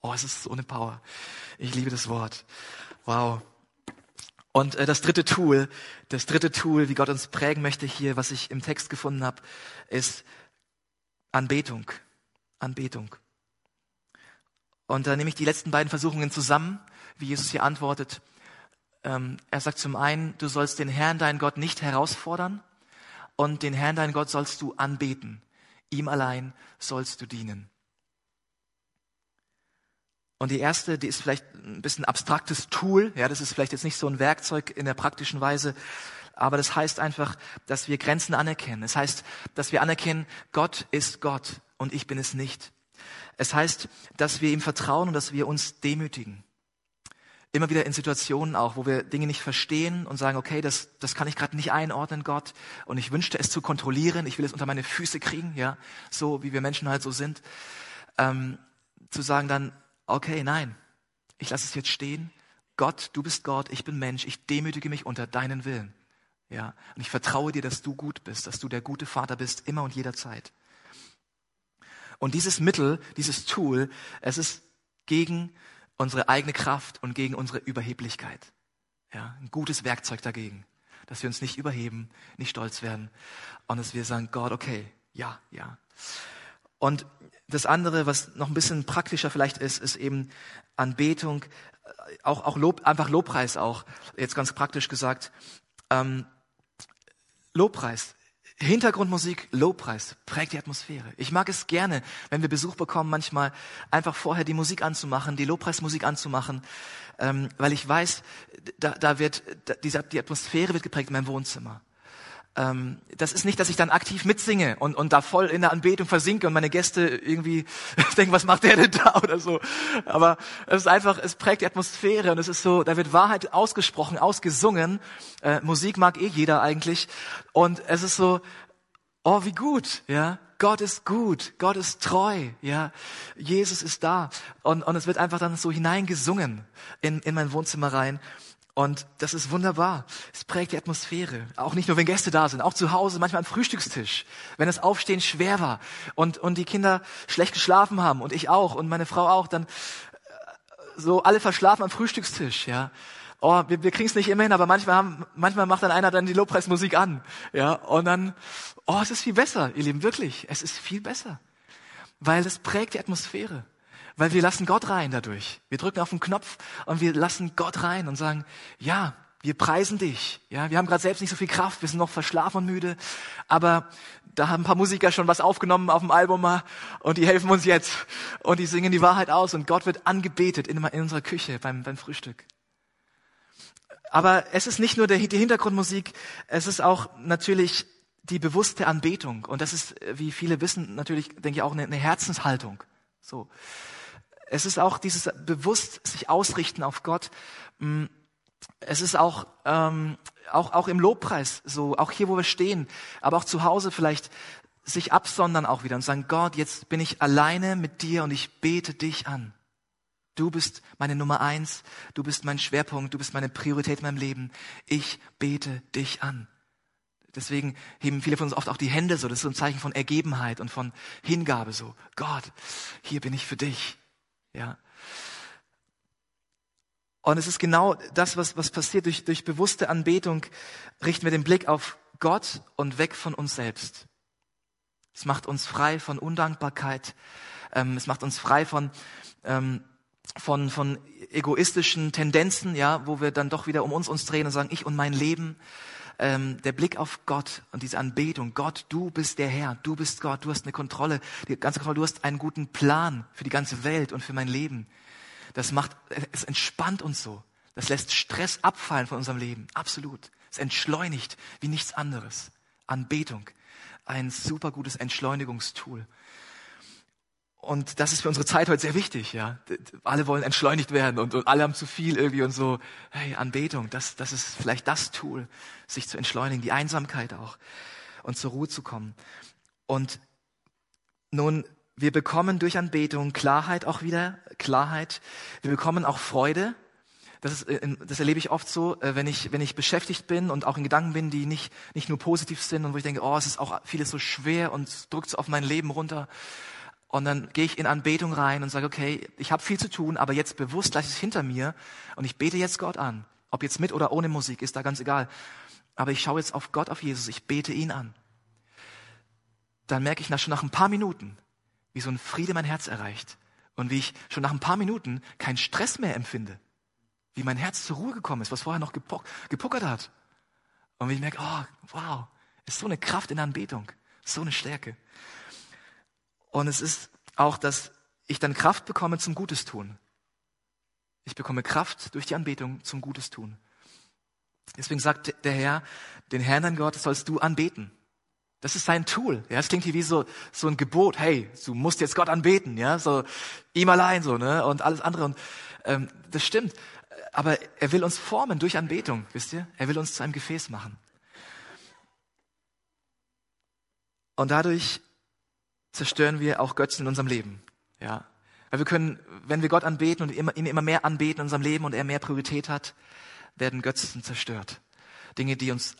Oh, es ist so eine Power. Ich liebe das Wort. Wow. Und äh, das dritte Tool, das dritte Tool, wie Gott uns prägen möchte hier, was ich im Text gefunden habe, ist Anbetung. Anbetung. Und da nehme ich die letzten beiden Versuchungen zusammen, wie Jesus hier antwortet. Ähm, er sagt zum einen, du sollst den Herrn, deinen Gott, nicht herausfordern und den Herrn, deinen Gott, sollst du anbeten. Ihm allein sollst du dienen. Und die erste, die ist vielleicht ein bisschen abstraktes Tool. Ja, das ist vielleicht jetzt nicht so ein Werkzeug in der praktischen Weise. Aber das heißt einfach, dass wir Grenzen anerkennen. Es das heißt, dass wir anerkennen, Gott ist Gott und ich bin es nicht. Es heißt, dass wir ihm vertrauen und dass wir uns demütigen. Immer wieder in Situationen auch, wo wir Dinge nicht verstehen und sagen, okay, das, das kann ich gerade nicht einordnen, Gott. Und ich wünschte es zu kontrollieren. Ich will es unter meine Füße kriegen, ja, so wie wir Menschen halt so sind. Ähm, zu sagen dann, okay, nein, ich lasse es jetzt stehen. Gott, du bist Gott, ich bin Mensch, ich demütige mich unter deinen Willen. Ja, und ich vertraue dir, dass du gut bist, dass du der gute Vater bist, immer und jederzeit. Und dieses Mittel, dieses Tool, es ist gegen unsere eigene Kraft und gegen unsere Überheblichkeit. Ja, ein gutes Werkzeug dagegen, dass wir uns nicht überheben, nicht stolz werden und dass wir sagen, Gott, okay, ja, ja. Und das andere, was noch ein bisschen praktischer vielleicht ist, ist eben Anbetung, auch, auch Lob, einfach Lobpreis auch, jetzt ganz praktisch gesagt. Ähm, Lobpreis, Hintergrundmusik, Lobpreis prägt die Atmosphäre. Ich mag es gerne, wenn wir Besuch bekommen, manchmal einfach vorher die Musik anzumachen, die Lobpreismusik anzumachen, ähm, weil ich weiß, da, da wird da, diese, die Atmosphäre wird geprägt in meinem Wohnzimmer ähm, das ist nicht, dass ich dann aktiv mitsinge und, und da voll in der Anbetung versinke und meine Gäste irgendwie denken, was macht der denn da oder so. Aber es ist einfach, es prägt die Atmosphäre und es ist so, da wird Wahrheit ausgesprochen, ausgesungen. Äh, Musik mag eh jeder eigentlich. Und es ist so, oh, wie gut, ja. Gott ist gut, Gott ist treu, ja. Jesus ist da. Und, und es wird einfach dann so hineingesungen in, in mein Wohnzimmer rein. Und das ist wunderbar. Es prägt die Atmosphäre. Auch nicht nur, wenn Gäste da sind, auch zu Hause, manchmal am Frühstückstisch. Wenn das Aufstehen schwer war und, und die Kinder schlecht geschlafen haben und ich auch und meine Frau auch, dann äh, so alle verschlafen am Frühstückstisch, ja. Oh, wir, wir kriegen es nicht immer hin, aber manchmal, haben, manchmal macht dann einer dann die Lobpreismusik an, ja. Und dann, oh, es ist viel besser, ihr Lieben, wirklich. Es ist viel besser. Weil es prägt die Atmosphäre. Weil wir lassen Gott rein dadurch. Wir drücken auf den Knopf und wir lassen Gott rein und sagen, ja, wir preisen dich. Ja, wir haben gerade selbst nicht so viel Kraft, wir sind noch verschlafen und müde, aber da haben ein paar Musiker schon was aufgenommen auf dem Album und die helfen uns jetzt und die singen die Wahrheit aus und Gott wird angebetet in, in unserer Küche beim, beim Frühstück. Aber es ist nicht nur der, die Hintergrundmusik, es ist auch natürlich die bewusste Anbetung und das ist, wie viele wissen, natürlich denke ich auch eine, eine Herzenshaltung. So, es ist auch dieses bewusst sich ausrichten auf Gott. Mm, es ist auch, ähm, auch, auch im Lobpreis so, auch hier, wo wir stehen, aber auch zu Hause vielleicht sich absondern auch wieder und sagen, Gott, jetzt bin ich alleine mit dir und ich bete dich an. Du bist meine Nummer eins, du bist mein Schwerpunkt, du bist meine Priorität in meinem Leben. Ich bete dich an. Deswegen heben viele von uns oft auch die Hände so. Das ist so ein Zeichen von Ergebenheit und von Hingabe so. Gott, hier bin ich für dich. Ja. Und es ist genau das, was, was passiert. Durch, durch bewusste Anbetung richten wir den Blick auf Gott und weg von uns selbst. Es macht uns frei von Undankbarkeit. Ähm, es macht uns frei von, ähm, von, von egoistischen Tendenzen, ja, wo wir dann doch wieder um uns uns drehen und sagen, ich und mein Leben. Ähm, der Blick auf Gott und diese Anbetung. Gott, du bist der Herr, du bist Gott, du hast eine Kontrolle, die ganze Kontrolle, du hast einen guten Plan für die ganze Welt und für mein Leben. Das macht, es entspannt uns so. Das lässt Stress abfallen von unserem Leben. Absolut. Es entschleunigt wie nichts anderes. Anbetung. Ein super gutes Entschleunigungstool. Und das ist für unsere Zeit heute sehr wichtig, ja. Alle wollen entschleunigt werden und, und alle haben zu viel irgendwie und so. Hey, Anbetung, das, das ist vielleicht das Tool, sich zu entschleunigen, die Einsamkeit auch und zur Ruhe zu kommen. Und nun wir bekommen durch Anbetung Klarheit auch wieder, Klarheit. Wir bekommen auch Freude. Das, ist, äh, das erlebe ich oft so, äh, wenn ich, wenn ich beschäftigt bin und auch in Gedanken bin, die nicht, nicht nur positiv sind und wo ich denke, oh, es ist auch vieles so schwer und drückt so auf mein Leben runter. Und dann gehe ich in Anbetung rein und sage, okay, ich habe viel zu tun, aber jetzt bewusst lasse ich es hinter mir und ich bete jetzt Gott an. Ob jetzt mit oder ohne Musik, ist da ganz egal. Aber ich schaue jetzt auf Gott, auf Jesus, ich bete ihn an. Dann merke ich nach, schon nach ein paar Minuten, wie so ein Friede mein Herz erreicht und wie ich schon nach ein paar Minuten keinen Stress mehr empfinde. Wie mein Herz zur Ruhe gekommen ist, was vorher noch gepuck, gepuckert hat. Und wie ich merke, oh, wow, ist so eine Kraft in der Anbetung, so eine Stärke. Und es ist auch, dass ich dann Kraft bekomme zum Gutes tun. Ich bekomme Kraft durch die Anbetung zum Gutes tun. Deswegen sagt der Herr, den Herrn dein Gott sollst du anbeten. Das ist sein Tool. Ja, es klingt hier wie so, so ein Gebot. Hey, du musst jetzt Gott anbeten, ja, so ihm allein so, ne, und alles andere. Und ähm, das stimmt. Aber er will uns formen durch Anbetung, wisst ihr? Er will uns zu einem Gefäß machen. Und dadurch zerstören wir auch Götzen in unserem Leben. Ja, weil wir können, wenn wir Gott anbeten und ihn immer mehr anbeten in unserem Leben und er mehr Priorität hat, werden Götzen zerstört. Dinge, die uns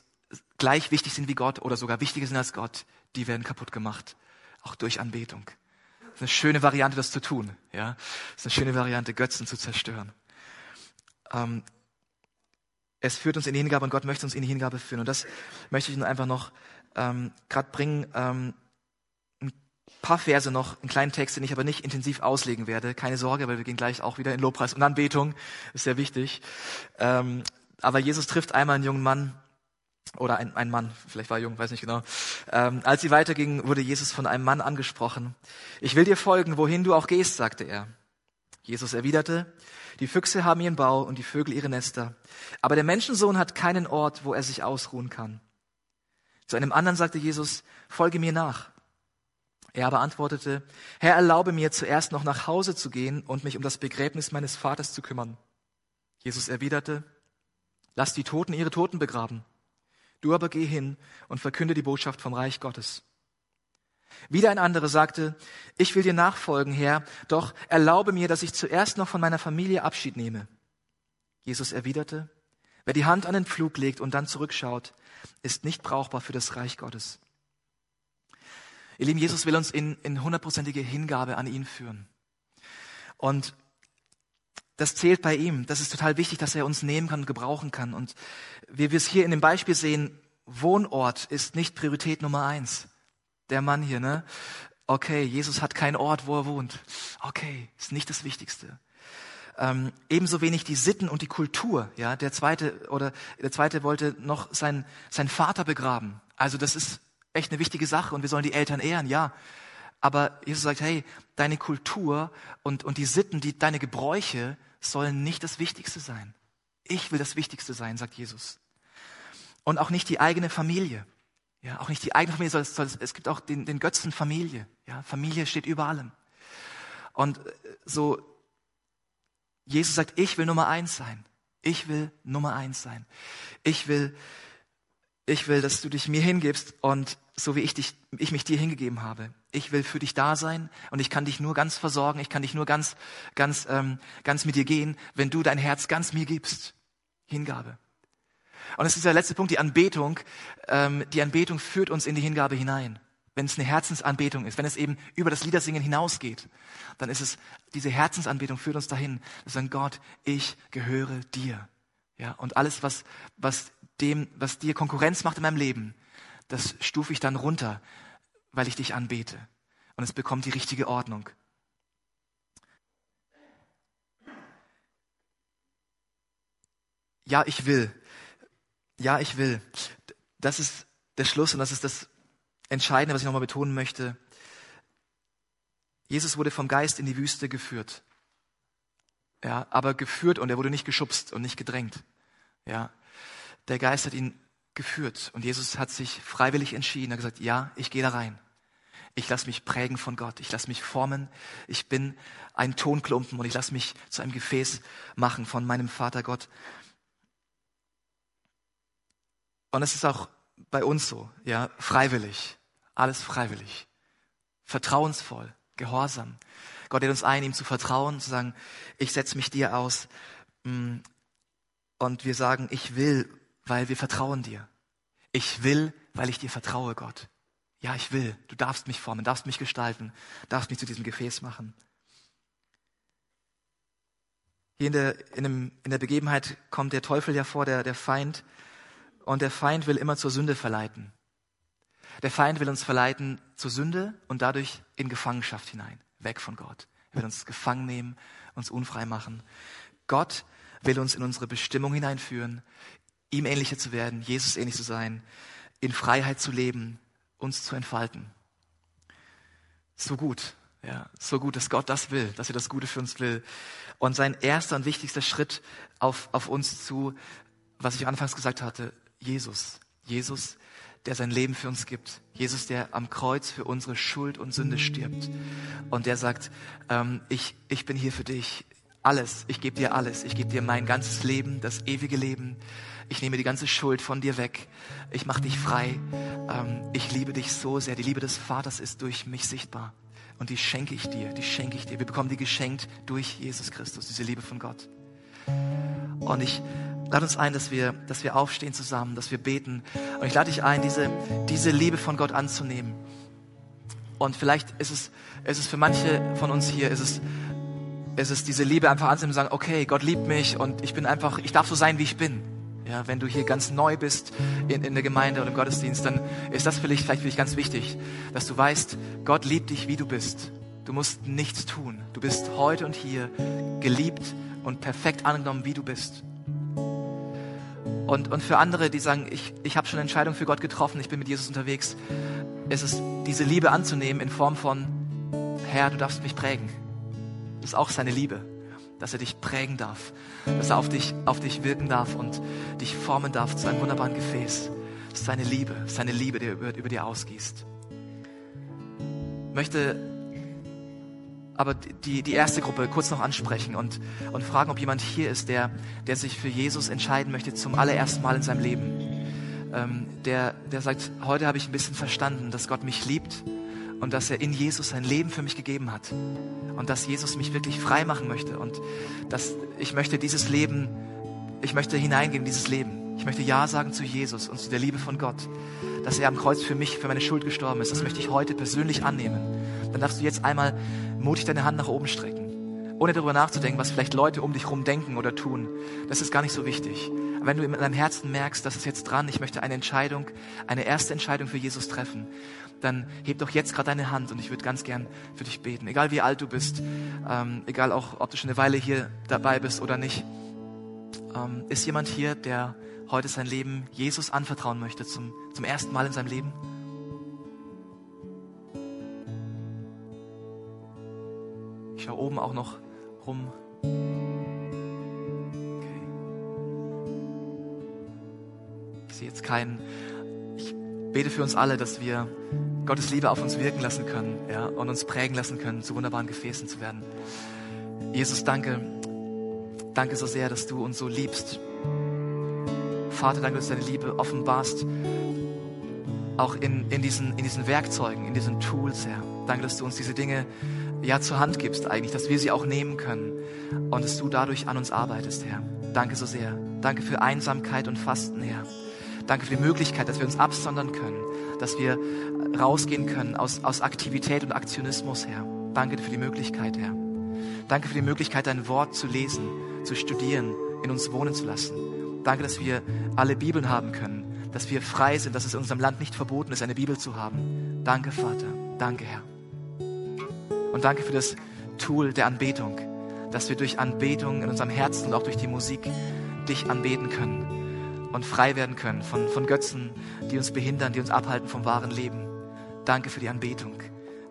gleich wichtig sind wie Gott oder sogar wichtiger sind als Gott, die werden kaputt gemacht. Auch durch Anbetung. Das ist eine schöne Variante, das zu tun. Ja, das ist eine schöne Variante, Götzen zu zerstören. Ähm, es führt uns in die Hingabe und Gott möchte uns in die Hingabe führen. Und das möchte ich nun einfach noch ähm, gerade bringen. Ähm, paar Verse noch, einen kleinen Text, den ich aber nicht intensiv auslegen werde. Keine Sorge, weil wir gehen gleich auch wieder in Lobpreis und Anbetung. Ist sehr wichtig. Ähm, aber Jesus trifft einmal einen jungen Mann, oder ein, ein Mann, vielleicht war er jung, weiß nicht genau. Ähm, als sie weitergingen, wurde Jesus von einem Mann angesprochen. Ich will dir folgen, wohin du auch gehst, sagte er. Jesus erwiderte, die Füchse haben ihren Bau und die Vögel ihre Nester, aber der Menschensohn hat keinen Ort, wo er sich ausruhen kann. Zu einem anderen sagte Jesus, folge mir nach. Er aber antwortete, Herr, erlaube mir zuerst noch nach Hause zu gehen und mich um das Begräbnis meines Vaters zu kümmern. Jesus erwiderte, lass die Toten ihre Toten begraben. Du aber geh hin und verkünde die Botschaft vom Reich Gottes. Wieder ein anderer sagte, ich will dir nachfolgen, Herr, doch erlaube mir, dass ich zuerst noch von meiner Familie Abschied nehme. Jesus erwiderte, wer die Hand an den Pflug legt und dann zurückschaut, ist nicht brauchbar für das Reich Gottes. Ihr Lieben, Jesus will uns in, in hundertprozentige Hingabe an ihn führen. Und das zählt bei ihm. Das ist total wichtig, dass er uns nehmen kann und gebrauchen kann. Und wie wir es hier in dem Beispiel sehen, Wohnort ist nicht Priorität Nummer eins. Der Mann hier, ne? Okay, Jesus hat keinen Ort, wo er wohnt. Okay, ist nicht das Wichtigste. Ähm, ebenso wenig die Sitten und die Kultur. Ja, der zweite oder der zweite wollte noch sein sein Vater begraben. Also das ist echt eine wichtige Sache und wir sollen die Eltern ehren, ja. Aber Jesus sagt, hey, deine Kultur und und die Sitten, die deine Gebräuche sollen nicht das Wichtigste sein. Ich will das Wichtigste sein, sagt Jesus. Und auch nicht die eigene Familie. Ja, auch nicht die eigene Familie, soll, soll, es gibt auch den, den Götzen Familie. Ja, Familie steht über allem. Und äh, so, Jesus sagt, ich will Nummer eins sein. Ich will Nummer eins sein. Ich will, ich will, dass du dich mir hingibst und so wie ich dich, ich mich dir hingegeben habe. Ich will für dich da sein und ich kann dich nur ganz versorgen. Ich kann dich nur ganz, ganz, ähm, ganz mit dir gehen, wenn du dein Herz ganz mir gibst. Hingabe. Und es ist der letzte Punkt, die Anbetung. Ähm, die Anbetung führt uns in die Hingabe hinein. Wenn es eine Herzensanbetung ist, wenn es eben über das Liedersingen hinausgeht, dann ist es, diese Herzensanbetung führt uns dahin. Wir sagen, Gott, ich gehöre dir. Ja, und alles, was, was dem, was dir Konkurrenz macht in meinem Leben, das stufe ich dann runter, weil ich dich anbete. Und es bekommt die richtige Ordnung. Ja, ich will. Ja, ich will. Das ist der Schluss und das ist das Entscheidende, was ich nochmal betonen möchte. Jesus wurde vom Geist in die Wüste geführt. Ja, aber geführt und er wurde nicht geschubst und nicht gedrängt. Ja, der Geist hat ihn geführt und Jesus hat sich freiwillig entschieden. Er hat gesagt, ja, ich gehe da rein. Ich lasse mich prägen von Gott. Ich lasse mich formen. Ich bin ein Tonklumpen und ich lasse mich zu einem Gefäß machen von meinem Vater Gott. Und es ist auch bei uns so, ja, freiwillig. Alles freiwillig. Vertrauensvoll, gehorsam. Gott lädt uns ein, ihm zu vertrauen, zu sagen, ich setze mich dir aus. Und wir sagen, ich will, weil wir vertrauen dir. Ich will, weil ich dir vertraue, Gott. Ja, ich will. Du darfst mich formen, darfst mich gestalten, darfst mich zu diesem Gefäß machen. Hier in der, in, dem, in der Begebenheit kommt der Teufel ja vor, der, der Feind, und der Feind will immer zur Sünde verleiten. Der Feind will uns verleiten zur Sünde und dadurch in Gefangenschaft hinein, weg von Gott. Er will uns gefangen nehmen, uns unfrei machen. Gott will uns in unsere Bestimmung hineinführen, ihm ähnlicher zu werden, Jesus ähnlich zu sein, in Freiheit zu leben, uns zu entfalten. So gut, ja, so gut, dass Gott das will, dass er das Gute für uns will. Und sein erster und wichtigster Schritt auf, auf uns zu, was ich anfangs gesagt hatte, Jesus. Jesus, der sein Leben für uns gibt. Jesus, der am Kreuz für unsere Schuld und Sünde stirbt. Und der sagt, ähm, ich, ich bin hier für dich. Alles, ich gebe dir alles. Ich gebe dir mein ganzes Leben, das ewige Leben. Ich nehme die ganze Schuld von dir weg. Ich mache dich frei. Ähm, ich liebe dich so sehr. Die Liebe des Vaters ist durch mich sichtbar. Und die schenke ich dir, die schenke ich dir. Wir bekommen die geschenkt durch Jesus Christus, diese Liebe von Gott. Und ich lade uns ein, dass wir, dass wir aufstehen zusammen, dass wir beten. Und ich lade dich ein, diese, diese Liebe von Gott anzunehmen. Und vielleicht ist es, ist es für manche von uns hier, ist es, ist es diese Liebe einfach anzunehmen und sagen, okay, Gott liebt mich und ich bin einfach, ich darf so sein, wie ich bin. Ja, wenn du hier ganz neu bist in, in der Gemeinde oder im Gottesdienst, dann ist das vielleicht, vielleicht für dich ganz wichtig, dass du weißt, Gott liebt dich, wie du bist. Du musst nichts tun. Du bist heute und hier geliebt und perfekt angenommen, wie du bist. Und, und für andere, die sagen, ich, ich habe schon eine Entscheidung für Gott getroffen, ich bin mit Jesus unterwegs, ist es diese Liebe anzunehmen in Form von, Herr, du darfst mich prägen. Das ist auch seine Liebe, dass er dich prägen darf, dass er auf dich, auf dich wirken darf und dich formen darf zu einem wunderbaren Gefäß. Das ist seine Liebe, seine Liebe, die über, über dir ausgießt. Ich möchte aber die, die erste Gruppe kurz noch ansprechen und, und fragen, ob jemand hier ist, der, der sich für Jesus entscheiden möchte zum allerersten Mal in seinem Leben. Ähm, der, der sagt, heute habe ich ein bisschen verstanden, dass Gott mich liebt und dass er in Jesus sein Leben für mich gegeben hat und dass Jesus mich wirklich frei machen möchte und dass ich möchte dieses Leben, ich möchte hineingehen in dieses Leben. Ich möchte Ja sagen zu Jesus und zu der Liebe von Gott, dass er am Kreuz für mich, für meine Schuld gestorben ist. Das möchte ich heute persönlich annehmen. Dann darfst du jetzt einmal mutig deine Hand nach oben strecken. Ohne darüber nachzudenken, was vielleicht Leute um dich herum denken oder tun. Das ist gar nicht so wichtig. Wenn du in deinem Herzen merkst, das ist jetzt dran, ich möchte eine Entscheidung, eine erste Entscheidung für Jesus treffen, dann heb doch jetzt gerade deine Hand und ich würde ganz gern für dich beten. Egal wie alt du bist, ähm, egal auch, ob du schon eine Weile hier dabei bist oder nicht. Ähm, ist jemand hier, der heute sein Leben Jesus anvertrauen möchte, zum, zum ersten Mal in seinem Leben? Ich schaue oben auch noch rum. Okay. Ich sehe jetzt keinen. Ich bete für uns alle, dass wir Gottes Liebe auf uns wirken lassen können ja, und uns prägen lassen können, zu wunderbaren Gefäßen zu werden. Jesus, danke. Danke so sehr, dass du uns so liebst. Vater, danke, dass du deine Liebe offenbarst, auch in, in, diesen, in diesen Werkzeugen, in diesen Tools, Herr. Danke, dass du uns diese Dinge ja zur Hand gibst eigentlich, dass wir sie auch nehmen können und dass du dadurch an uns arbeitest, Herr. Danke so sehr. Danke für Einsamkeit und Fasten, Herr. Danke für die Möglichkeit, dass wir uns absondern können, dass wir rausgehen können aus, aus Aktivität und Aktionismus, Herr. Danke für die Möglichkeit, Herr. Danke für die Möglichkeit, dein Wort zu lesen, zu studieren, in uns wohnen zu lassen. Danke, dass wir alle Bibeln haben können, dass wir frei sind, dass es in unserem Land nicht verboten ist, eine Bibel zu haben. Danke, Vater. Danke, Herr. Und danke für das Tool der Anbetung, dass wir durch Anbetung in unserem Herzen und auch durch die Musik dich anbeten können und frei werden können von, von Götzen, die uns behindern, die uns abhalten vom wahren Leben. Danke für die Anbetung.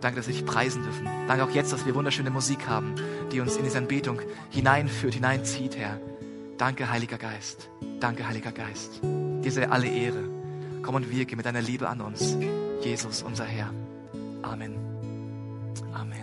Danke, dass wir dich preisen dürfen. Danke auch jetzt, dass wir wunderschöne Musik haben, die uns in diese Anbetung hineinführt, hineinzieht, Herr. Danke, Heiliger Geist. Danke, Heiliger Geist. Dir sei alle Ehre. Komm und wirke mit deiner Liebe an uns. Jesus, unser Herr. Amen. Amen.